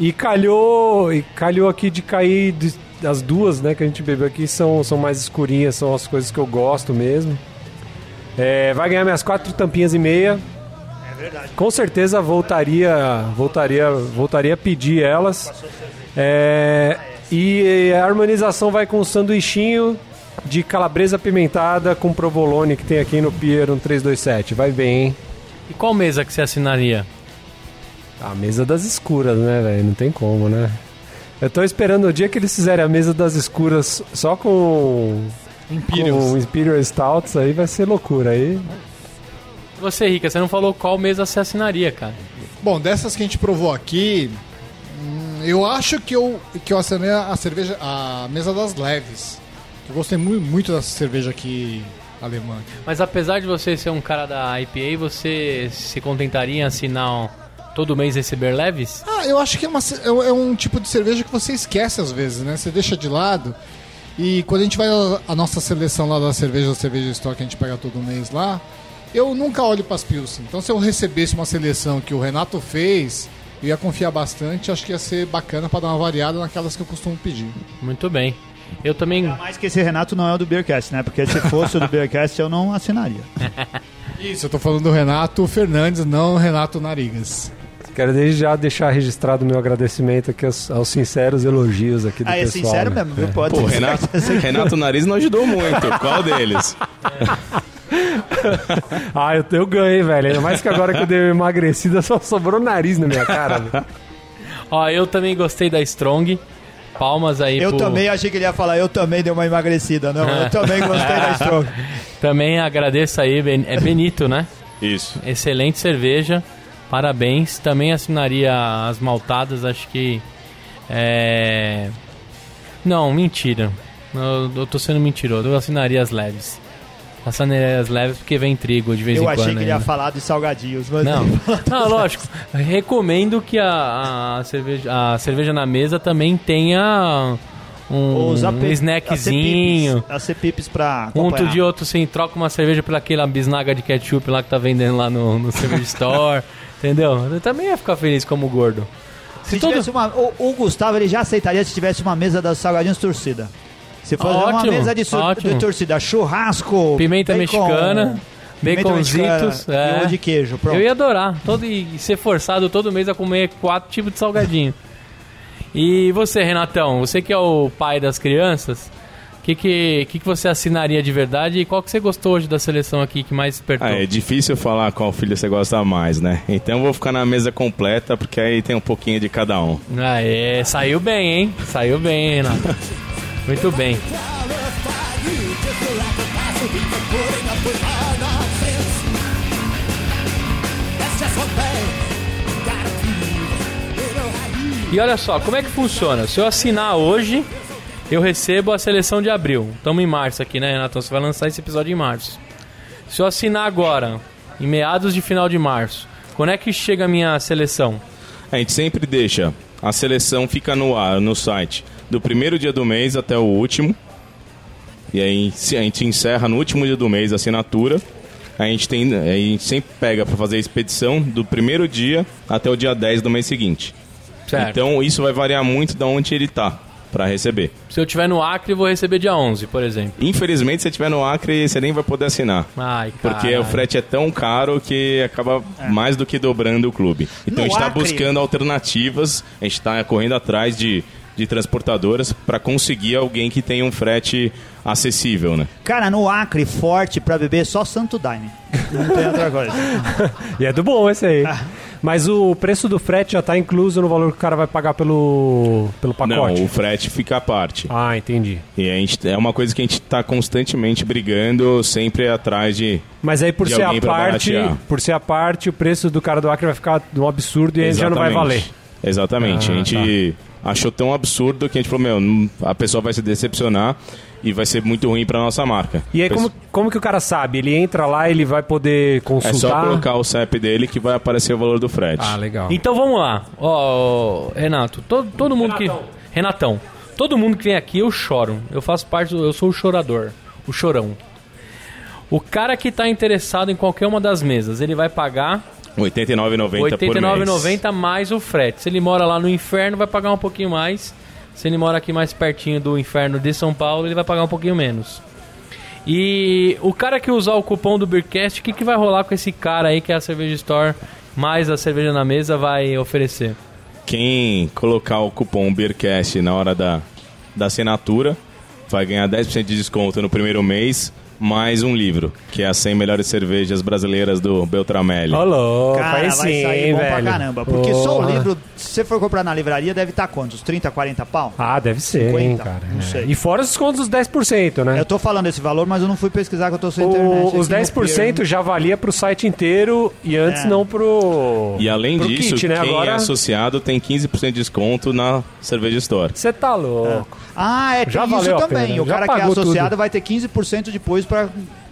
E calhou, e calhou aqui de cair. de- as duas, né, que a gente bebeu aqui são, são mais escurinhas, são as coisas que eu gosto mesmo. É, vai ganhar minhas quatro tampinhas e meia. Verdade. Com certeza voltaria, voltaria, voltaria a pedir elas. É, e a harmonização vai com o sanduichinho de calabresa apimentada com provolone que tem aqui no Pier 1327. Vai bem, hein? E qual mesa que você assinaria? A mesa das escuras, né, velho? Não tem como, né? Eu tô esperando o dia que eles fizerem a mesa das escuras só com com Imperial Stouts, aí vai ser loucura. Aí Você, Rica, você não falou qual mesa você assinaria, cara. Bom, dessas que a gente provou aqui, hum, eu acho que eu, que eu assinei a cerveja, a mesa das leves. Eu gostei mu- muito dessa cerveja aqui alemã. Mas apesar de você ser um cara da IPA, você se contentaria em assinar um- todo mês receber leves? Ah, eu acho que é, uma é um- é um tipo de cerveja que você esquece às vezes, né? Você deixa de lado. E quando a gente vai a, a nossa seleção lá da cerveja, da cerveja store que a gente pega todo mês lá, eu nunca olho para as Pilsen. Então se eu recebesse uma seleção que o Renato fez, eu ia confiar bastante. Acho que ia ser bacana para dar uma variada naquelas que eu costumo pedir. Muito bem. Eu também. Mais que esse Renato não é o do Beercast, né? Porque se fosse o do Beercast eu não assinaria. *laughs* Isso, eu tô falando do Renato Fernandes, não Renato Narigas. quero desde já deixar registrado o meu agradecimento aqui aos, aos sinceros elogios aqui do Ah, é pessoal. sincero né? mesmo, viu? Pode Pô, Renato. *laughs* Renato Nariz não ajudou muito. Qual deles? *laughs* *laughs* Ah, eu, eu ganhei, velho. Ainda mais que agora que eu dei uma emagrecida, só sobrou nariz na minha cara. velho. Ó, eu também gostei da Strong. Palmas aí Eu pro- também achei que ele ia falar, eu também dei uma emagrecida. Não, eu também gostei da Strong. *laughs* Também agradeço aí, é Benito, né? Isso. Excelente cerveja. Parabéns. Também assinaria as maltadas, acho que. É. Não, mentira. Eu, eu tô sendo mentiroso. Eu assinaria as leves. As leves porque vem trigo de vez Eu em achei quando. que ele ia falar de salgadinhos, mas Não, não, lógico. Recomendo que a, a, cerveja, a cerveja na mesa também tenha um, um snackzinho. As CPIPs pra Um outro dia outro sim, troca uma cerveja pela aquela bisnaga de ketchup lá que tá vendendo lá no, no *laughs* Store. Entendeu? Eu também ia ficar feliz como gordo. Se Se todo- tivesse uma, o, o Gustavo ele já aceitaria se tivesse uma mesa das salgadinhos torcida. Fosse uma Ótimo, mesa de, de torcida, churrasco, Pimenta bacon, mexicana, baconzitos. é. e um de queijo. Pronto. Eu ia adorar. Todo, e ser forçado todo mês a comer quatro tipos de salgadinho. E você, Renatão, você que é o pai das crianças, o que, que, que, que você assinaria de verdade e qual que você gostou hoje da seleção aqui que mais despertou? Ah, é difícil falar qual filho você gosta mais, né? Então eu vou ficar na mesa completa, porque aí tem um pouquinho de cada um. Ah, é, saiu bem, hein? Saiu bem, Renato. *laughs* Muito bem. E olha só, como é que funciona? Se eu assinar hoje, eu recebo a seleção de abril. Estamos em março aqui, né, Renato? Você vai lançar esse episódio em março. Se eu assinar agora, em meados de final de março, quando é que chega a minha seleção? A gente sempre deixa. A seleção fica no ar, no site do primeiro dia do mês até o último. E aí se a gente encerra no último dia do mês a assinatura. A gente, tem, a gente sempre pega para fazer a expedição do primeiro dia até o dia 10 do mês seguinte. Certo. Então isso vai variar muito de onde ele tá para receber. Se eu tiver no Acre, eu vou receber dia 11, por exemplo. Infelizmente, se você estiver no Acre, você nem vai poder assinar. Ai, Porque o frete é tão caro que acaba mais do que dobrando o clube. Então No a gente está buscando alternativas, a gente está correndo atrás de, de transportadoras para conseguir alguém que tenha um frete acessível, né? Cara, no Acre, forte pra beber, só Santo Daime. Não tem outra coisa. *laughs* E é do bom esse aí. Ah. Mas o preço do frete já tá incluso no valor que o cara vai pagar pelo, pelo pacote? Não, o frete fica à parte. Ah, entendi. E a gente, é uma coisa que a gente está constantemente brigando, sempre atrás de. Mas aí por ser a parte, baratear. por ser a parte, o preço do cara do Acre vai ficar um absurdo e aí já não vai valer. Exatamente. Ah, a gente achou tão absurdo que a gente falou: meu, não- a pessoa vai se decepcionar e vai ser muito ruim para nossa marca. E aí, como, como que o cara sabe? Ele entra lá, ele vai poder É consultar? só colocar o CEP dele que vai aparecer o valor do frete. Ah, legal. Então vamos lá. Ó, Renato, todo, todo mundo que. Renatão, todo mundo que vem aqui eu choro. Eu faço parte do. Eu sou o chorador. O chorão. O cara que tá interessado em qualquer uma das mesas, ele vai pagar 89,90 R$ por mês. 89,90 mais o frete. Se ele mora lá no inferno, vai pagar um pouquinho mais. Se ele mora aqui mais pertinho do inferno de São Paulo, ele vai pagar um pouquinho menos. E o cara que usar o cupom do Beercast, o que, que vai rolar com esse cara aí que é a Cerveja Store mais a cerveja na mesa vai oferecer? Quem colocar o cupom BEERCAST na hora da, da assinatura vai ganhar 10% de desconto no primeiro mês, mais um livro, que é as 100 melhores cervejas brasileiras do Beltramelli. Ô, louco, Cara, aí vai sim, sair bom velho. pra caramba. Porque só o Porra. livro, se você for comprar na livraria, deve estar quantos? 30, 40 pau? Ah, deve ser, 50? hein, cara. Não É. sei. E fora os descontos dos 10%, né? Eu tô falando esse valor, mas eu não fui pesquisar que eu tô sem internet. O, os aqui no 10% Pier. já valia pro site inteiro e antes É. não pro. E além pro disso, kit, né? quem Agora é associado tem 15% de desconto na Cerveja Store. você tá louco. Ah, é, Já tem isso valeu a também. pena, O já cara que é pagou associado tudo. vai ter 15% depois pra,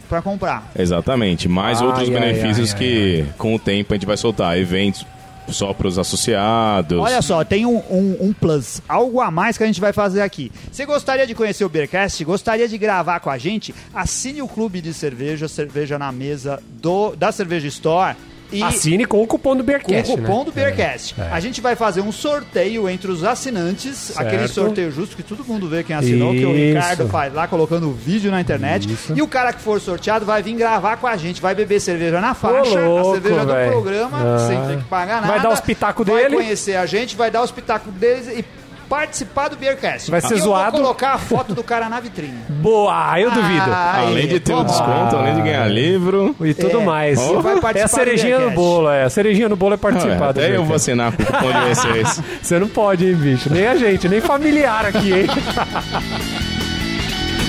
pra comprar. Exatamente. Mais Ai, outros ai, benefícios ai, que com o tempo a gente vai soltar. Eventos só para os associados. Olha só, tem um, um, um plus, algo a mais que a gente vai fazer aqui. Você gostaria de conhecer o Beercast? Gostaria de gravar com a gente? Assine o clube de cerveja, cerveja na mesa do, da Cerveja Store. E Assine com o cupom do com Beercast. o cupom né? do Beercast. É, é. A gente vai fazer um sorteio entre os assinantes, Certo. aquele sorteio justo que todo mundo vê quem assinou, que o Isso. Ricardo faz lá colocando o vídeo na internet. Isso. E o cara que for sorteado vai vir gravar com a gente, vai beber cerveja na faixa, louco, a cerveja do velho. programa, Ah. sem ter que pagar nada. Vai dar os pitacos vai dele. conhecer a gente, vai dar os pitacos deles e participar do Beercast. Vai ser e eu zoado. vou colocar a foto do cara na vitrine. *laughs* Boa, eu duvido. Ah, Além aí, de ter o toma. desconto, além de ganhar livro. E tudo É, mais. vai participar É a cerejinha do no bolo, é. A cerejinha no bolo é participar Ah, até eu Beercast. vou assinar com o cupom de *laughs* vocês. Você não pode, hein, bicho? Nem a gente, nem familiar aqui, hein?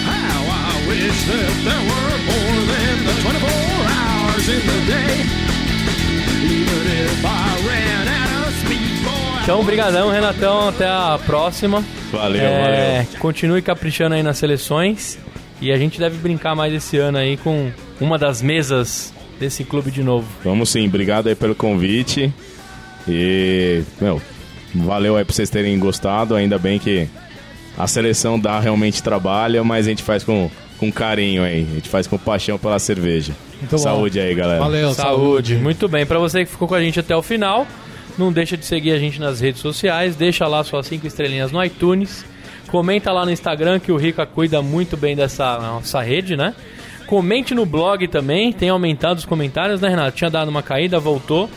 How I wish that there were more than the 24 hours in the day. Even if I ran Então, brigadão, Renatão. Até a próxima. Valeu, É, valeu. Continue caprichando aí nas seleções. E a gente deve brincar mais esse ano aí com uma das mesas desse clube de novo. Vamos sim, obrigado aí pelo convite. E, meu, valeu aí por vocês terem gostado. Ainda bem que a seleção dá realmente trabalho, mas a gente faz com, com carinho aí. A gente faz com paixão pela cerveja. Muito bom. Saúde aí, galera. Valeu, saúde. Muito bem, pra você que ficou com a gente até o final, não deixa de seguir a gente nas redes sociais, deixa lá suas cinco estrelinhas no iTunes, comenta lá no Instagram que o Rica cuida muito bem dessa nossa rede, né? Comente no blog também, tem aumentado os comentários, né, Renato? Tinha dado uma caída, voltou.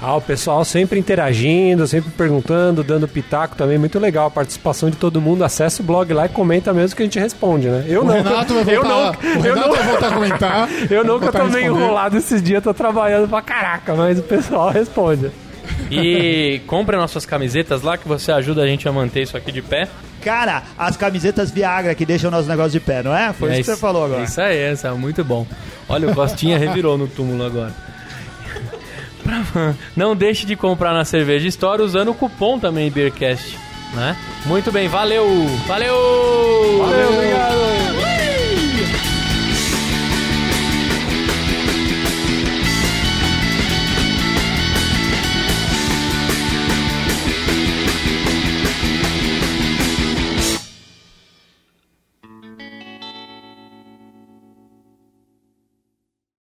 Ah, o pessoal sempre interagindo, sempre perguntando, dando pitaco também. Muito legal a participação de todo mundo. Acesse o blog lá e comenta mesmo que a gente responde, né? Eu O não. Renato vai *laughs* eu voltar, não, o eu não, vai voltar a comentar. eu eu voltar tô meio enrolado esses dias, tô trabalhando pra caraca, mas o pessoal responde. E compre nossas camisetas lá que você ajuda a gente a manter isso aqui de pé. Cara, as camisetas Viagra que deixam o nosso negócio de pé, não é? Foi É isso que você falou agora. Isso aí, isso é muito bom. Olha, o Costinha revirou no túmulo agora. *laughs* não deixe de comprar na Cerveja Store usando o cupom também Beercast, né? Muito bem, valeu! Valeu! Valeu, obrigado!